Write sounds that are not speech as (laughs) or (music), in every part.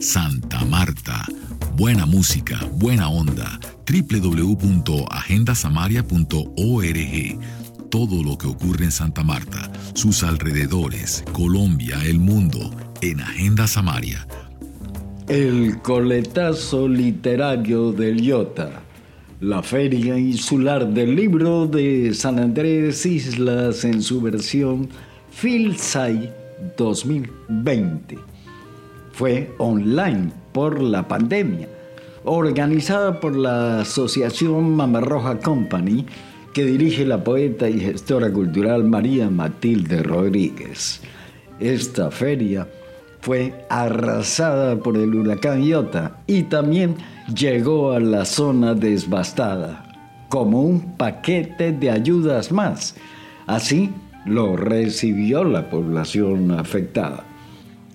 Santa Marta. Buena música, buena onda. www.agendasamaria.org. Todo lo que ocurre en Santa Marta, sus alrededores, Colombia, el mundo, en Agenda Samaria. El coletazo literario del Iota. La Feria Insular del Libro de San Andrés Islas en su versión Filsai 2020. Fue online por la pandemia, organizada por la Asociación Mamarroja Company, que dirige la poeta y gestora cultural María Matilde Rodríguez. Esta feria fue arrasada por el huracán Iota y también llegó a la zona devastada como un paquete de ayudas más. Así lo recibió la población afectada.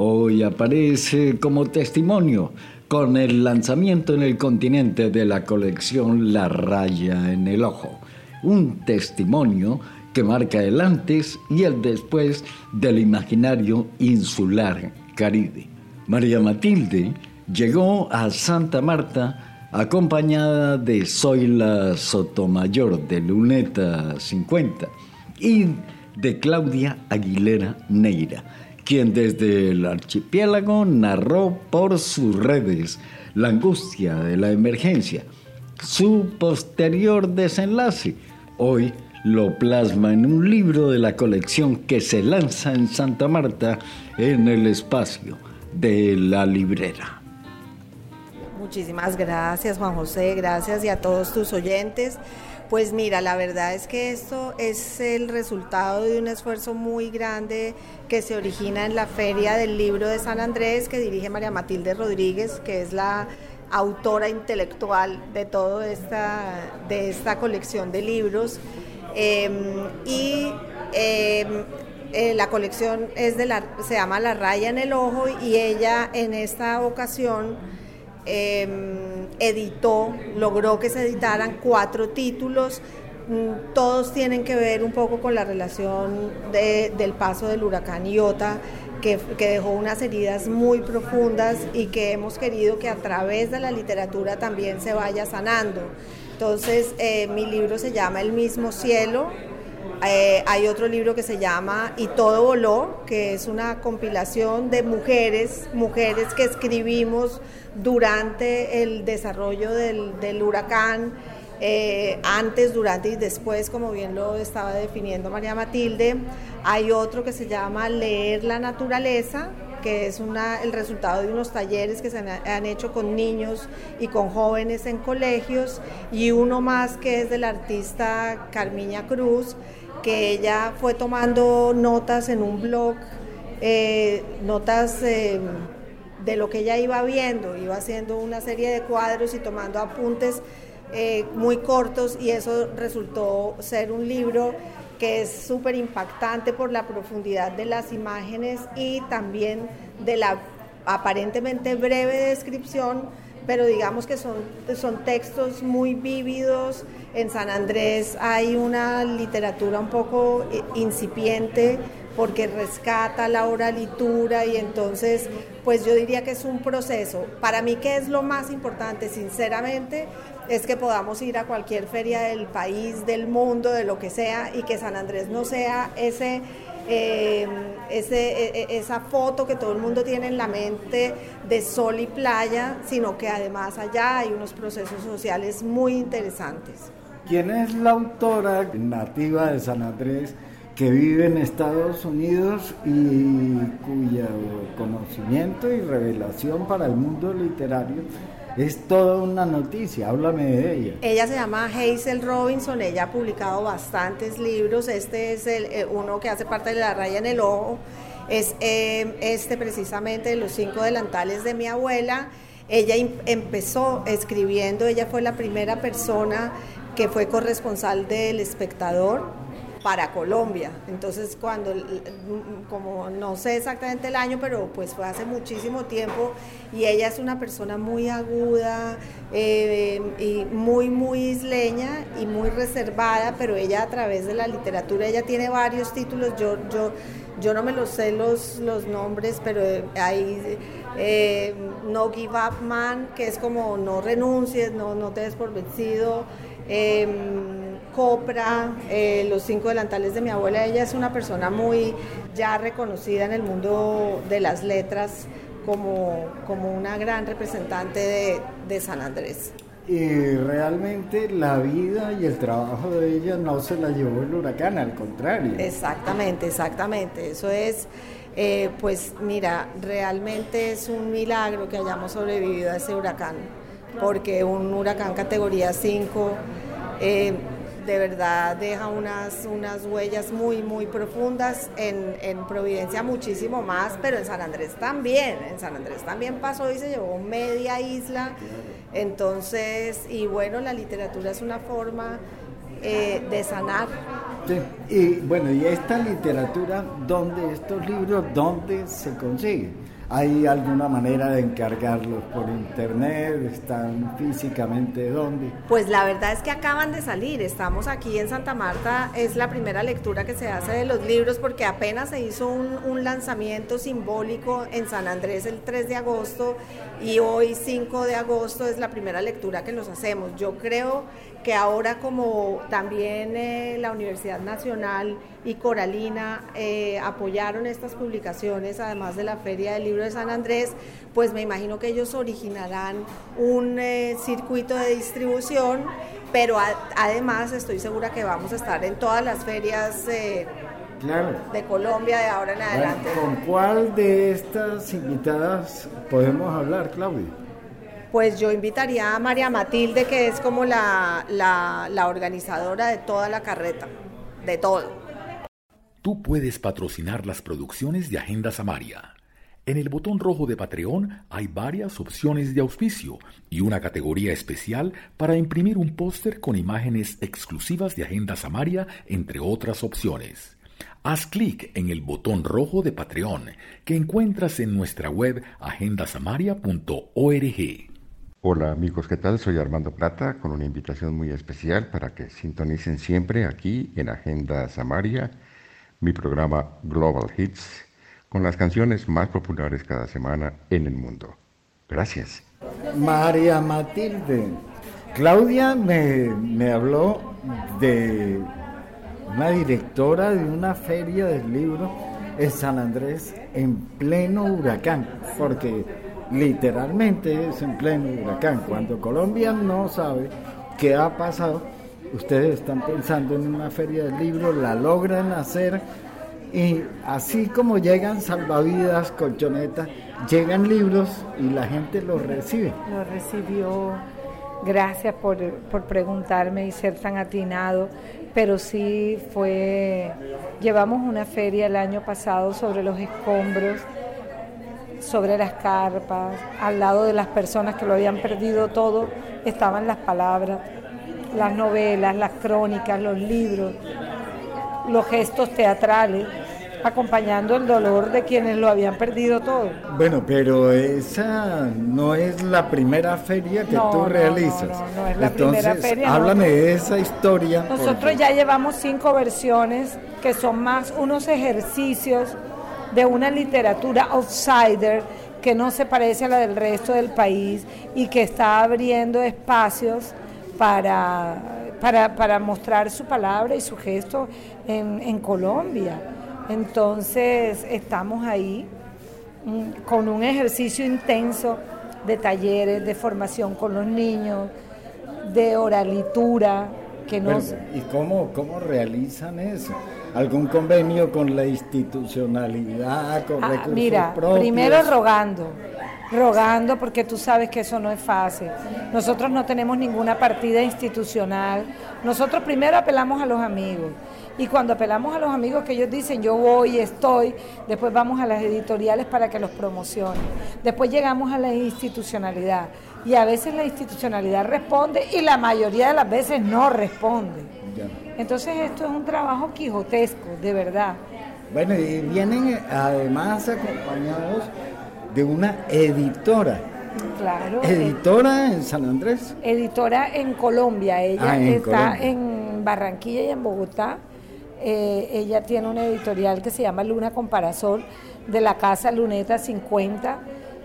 Hoy aparece como testimonio con el lanzamiento en el continente de la colección La raya en el ojo, un testimonio que marca el antes y el después del imaginario insular caribe. María Matilde llegó a Santa Marta acompañada de Zoila Sotomayor de Luneta 50 y de Claudia Aguilera Neira, quien desde el archipiélago narró por sus redes la angustia de la emergencia, su posterior desenlace. Hoy lo plasma en un libro de la colección que se lanza en Santa Marta en el espacio de la librera. Muchísimas gracias Juan José, gracias y a todos tus oyentes. Pues mira, la verdad es que esto es el resultado de un esfuerzo muy grande que se origina en la Feria del Libro de San Andrés que dirige María Matilde Rodríguez, que es la autora intelectual de toda esta, de esta colección de libros. Em, y em, eh, la colección es de la, se llama La raya en el ojo y ella en esta ocasión Em, editó, logró que se editaran cuatro títulos. Mm, todos tienen que ver un poco con la relación del paso del huracán Iota, que, dejó unas heridas muy profundas y que hemos querido que a través de la literatura también se vaya sanando. Entonces, eh, mi libro se llama El mismo cielo, eh, hay otro libro que se llama Y todo voló, que es una compilación de mujeres, mujeres que escribimos durante el desarrollo del, huracán, eh, antes, durante y después, como bien lo estaba definiendo María Matilde. Hay otro que se llama Leer la naturaleza, que es una, el resultado de unos talleres que se han, hecho con niños y con jóvenes en colegios, y uno más que es del artista Carmiña Cruz, que ella fue tomando notas en un blog, eh, notas eh, de lo que ella iba viendo, iba haciendo una serie de cuadros y tomando apuntes eh, muy cortos y eso resultó ser un libro que es súper impactante por la profundidad de las imágenes y también de la aparentemente breve descripción pero digamos que son, son textos muy vívidos. En San Andrés hay una literatura un poco eh, incipiente porque rescata la oralitura y entonces pues yo diría que es un proceso. Para mí que es lo más importante, sinceramente, es que podamos ir a cualquier feria del país, del mundo, de lo que sea, y que San Andrés no sea ese eh, ese, e, e, esa foto que todo el mundo tiene en la mente de sol y playa, sino que además allá hay unos procesos sociales muy interesantes. ¿Quién es la autora nativa de San Andrés que vive en Estados Unidos y cuyo conocimiento y revelación para el mundo literario es toda una noticia, háblame de ella. Ella se llama Hazel Robinson, ella ha publicado bastantes libros, este es eh, uno que hace parte de La raya en el ojo, es eh, este precisamente de los cinco delantales de mi abuela. Ella empezó escribiendo, ella fue la primera persona que fue corresponsal del espectador para Colombia. Entonces, cuando, como no sé exactamente el año, pero pues fue hace muchísimo tiempo y ella es una persona muy aguda eh, y muy, muy isleña y muy reservada, pero ella a través de la literatura, ella tiene varios títulos, yo, yo, yo no me los sé los, los nombres, pero hay eh, No Give Up Man, que es como no renuncies, no, no te des por vencido. Em, Copra, eh, Los cinco delantales de mi abuela, ella es una persona muy ya reconocida en el mundo de las letras como, como una gran representante de, de San Andrés. Y realmente la vida y el trabajo de ella no se la llevó el huracán, al contrario. Exactamente, exactamente. Eso es, eh, pues mira, realmente es un milagro que hayamos sobrevivido a ese huracán, porque un huracán categoría 5 de verdad deja unas, unas huellas muy, muy profundas. En, en, Providencia muchísimo más, pero en San Andrés también. En San Andrés también pasó y se llevó media isla. Entonces, y bueno, la literatura es una forma eh, de sanar. Y bueno, y esta literatura, ¿dónde estos libros, dónde se consiguen? ¿Hay alguna manera de encargarlos por internet? ¿Están físicamente dónde? Pues la verdad es que acaban de salir. Estamos aquí en Santa Marta. Es la primera lectura que se hace de los libros porque apenas se hizo un, lanzamiento simbólico en San Andrés el 3 de agosto y hoy 5 de agosto es la primera lectura que nos hacemos. Yo creo que ahora como también eh, la Universidad Nacional y Coralina eh, apoyaron estas publicaciones, además de la Feria del Libro de San Andrés, pues me imagino que ellos originarán un eh, circuito de distribución, pero además estoy segura que vamos a estar en todas las ferias. de Colombia de ahora en adelante. ¿Con cuál de estas invitadas podemos hablar, Claudia? pues yo invitaría a María Matilde, que es como la, la, organizadora de toda la carreta, de todo. Tú puedes patrocinar las producciones de Agenda Samaria. En el botón rojo de Patreon hay varias opciones de auspicio y una categoría especial para imprimir un póster con imágenes exclusivas de Agenda Samaria, entre otras opciones. Haz clic en el botón rojo de Patreon que encuentras en nuestra web agendasamaria.org. Hola amigos, ¿qué tal? Soy Armando Plata con una invitación muy especial para que sintonicen siempre aquí en Agenda Samaria, mi programa Global Hits, con las canciones más populares cada semana en el mundo. Gracias. María Matilde, Claudia me, me habló de una directora de una feria del libro en San Andrés en pleno huracán, porque literalmente es en pleno huracán. Cuando Colombia no sabe qué ha pasado, ustedes están pensando en una feria del libro, la logran hacer y así como llegan salvavidas, colchonetas, llegan libros y la gente los recibe. Lo recibió, gracias por, por preguntarme y ser tan atinado, pero sí fue, llevamos una feria el año pasado sobre los escombros sobre las carpas, al lado de las personas que lo habían perdido todo, estaban las palabras, las novelas, las crónicas, los libros, los gestos teatrales, acompañando el dolor de quienes lo habían perdido todo. Bueno, pero esa no es la primera feria que tú realizas. No, no, es la primera feria. Háblame de esa historia. Nosotros ya llevamos cinco versiones que son más unos ejercicios de una literatura outsider que no se parece a la del resto del país y que está abriendo espacios para, para, mostrar su palabra y su gesto en, en Colombia. Entonces estamos ahí mm, con un ejercicio intenso de talleres, de formación con los niños, de oralitura. Que nos... ¿Y cómo, cómo realizan eso? algún convenio con la institucionalidad, con ah, recursos mira, primero rogando, rogando porque tú sabes que eso no es fácil. Nosotros no tenemos ninguna partida institucional. Nosotros primero apelamos a los amigos. Y cuando apelamos a los amigos que ellos dicen yo voy, estoy, después vamos a las editoriales para que los promocionen. Después llegamos a la institucionalidad. Y a veces la institucionalidad responde y la mayoría de las veces no responde. Entonces esto es un trabajo quijotesco, de verdad. Bueno, y vienen además acompañados de una editora. Claro. ¿Editora en San Andrés? Editora en Colombia. Ella Ah, en está Colombia. en Barranquilla y en Bogotá. Eh, ella tiene una editorial que se llama Luna con Parasol de la casa Luneta 50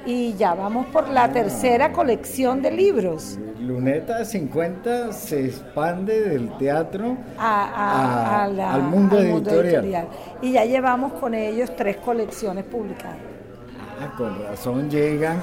y ya vamos por la tercera colección de libros Luneta 50 se expande del teatro a- a- a- a la- al mundo editorial. Y ya llevamos con ellos tres colecciones publicadas. Ah, con razón llegan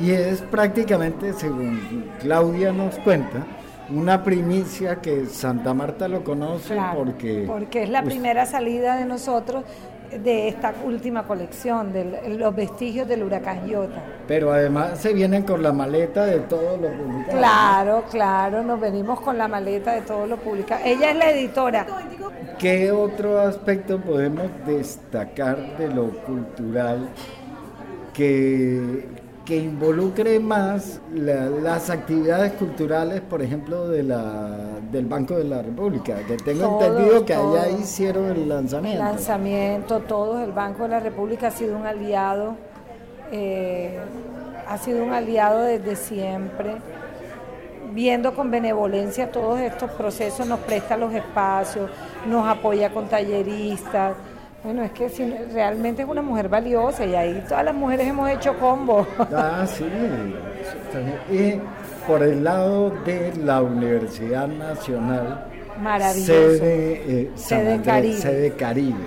y es prácticamente, según Claudia nos cuenta, una primicia que Santa Marta lo conoce Claro, porque... porque es la pues, primera salida de nosotros de esta última colección, de los vestigios del huracán Iota. Pero además se vienen con la maleta de todo lo publicado. Claro, claro, nos venimos con la maleta de todo lo publicado. Ella es la editora. ¿Qué otro aspecto podemos destacar de lo cultural que, que involucre más la- las actividades culturales, por ejemplo, de la, del Banco de la República? Que tengo entendido que allá hicieron el El lanzamiento. lanzamiento, todos, el Banco de la República ha sido un aliado, eh, ha sido un aliado desde siempre, viendo con benevolencia todos estos procesos, nos presta los espacios, nos apoya con talleristas. Bueno, es que si- realmente es una mujer valiosa y ahí todas las mujeres hemos hecho combo. (laughs) Ah, sí. Y por el lado de la Universidad Nacional, Maravilloso. sede, eh, Sede Andrés, Caribe. sede Caribe.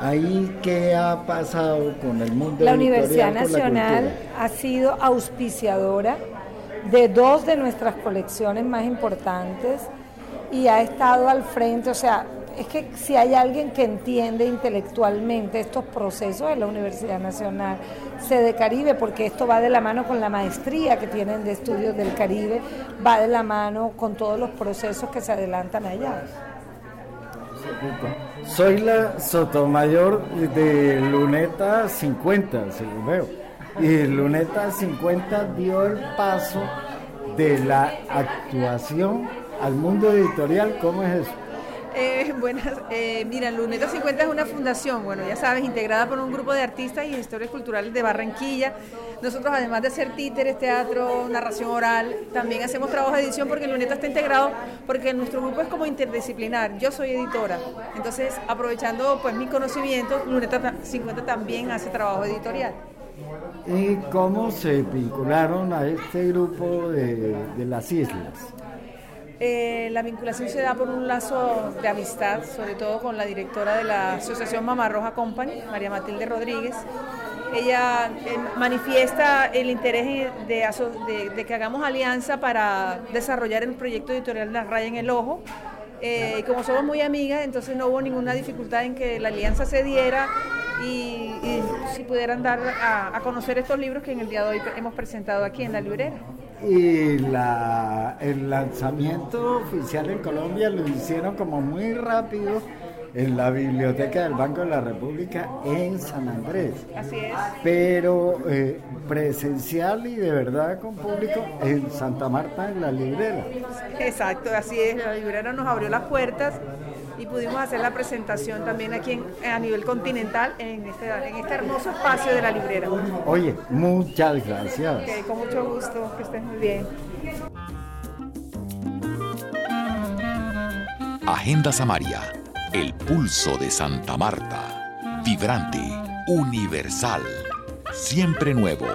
Ahí, ¿qué ha pasado con el mundo La Universidad la Nacional ha sido auspiciadora de dos de nuestras colecciones más importantes y ha estado al frente, o sea, es que si hay alguien que entiende intelectualmente estos procesos es la Universidad Nacional Sede Caribe, porque esto va de la mano con la maestría que tienen de estudios del Caribe, va de la mano con todos los procesos que se adelantan allá. Soy la Sotomayor de Luneta 50, según veo. Y Luneta 50 dio el paso de la actuación al mundo editorial. ¿Cómo es eso? Eh, (laughs) buenas, eh, mira, Luneta 50 es una fundación, bueno, ya sabes, integrada por un grupo de artistas y gestores culturales de Barranquilla. Nosotros, además de hacer títeres, teatro, narración oral, también hacemos trabajo de edición porque Luneta está integrado, porque nuestro grupo es como interdisciplinar. Yo soy editora, entonces, aprovechando pues mi conocimiento, Luneta ta- 50 también hace trabajo editorial. ¿Y cómo se vincularon a este grupo de las islas? Eh, la vinculación se da por un lazo de amistad, sobre todo con la directora de la Asociación Mamá Roja Company, María Matilde Rodríguez. Ella eh, manifiesta el interés de, que hagamos alianza para desarrollar el proyecto editorial La Raya en el Ojo. Eh, y como somos muy amigas, entonces no hubo ninguna dificultad en que la alianza se diera y, y si pudieran dar a, a conocer estos libros que en el día de hoy hemos presentado aquí en la librera. Y la, el lanzamiento oficial en Colombia lo hicieron como muy rápido en la biblioteca del Banco de la República en San Andrés. Así es. Pero eh, presencial y de verdad con público en Santa Marta en la librera. Exacto, así es. La librera nos abrió las puertas y pudimos hacer la presentación también aquí en- a nivel continental en este, en este hermoso espacio de la librera. Oye, muchas gracias. Ok, con mucho gusto, que estés muy bien. Agenda Samaria, el pulso de Santa Marta. Vibrante, universal, siempre nuevo.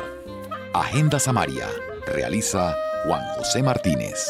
Agenda Samaria, realiza Juan José Martínez.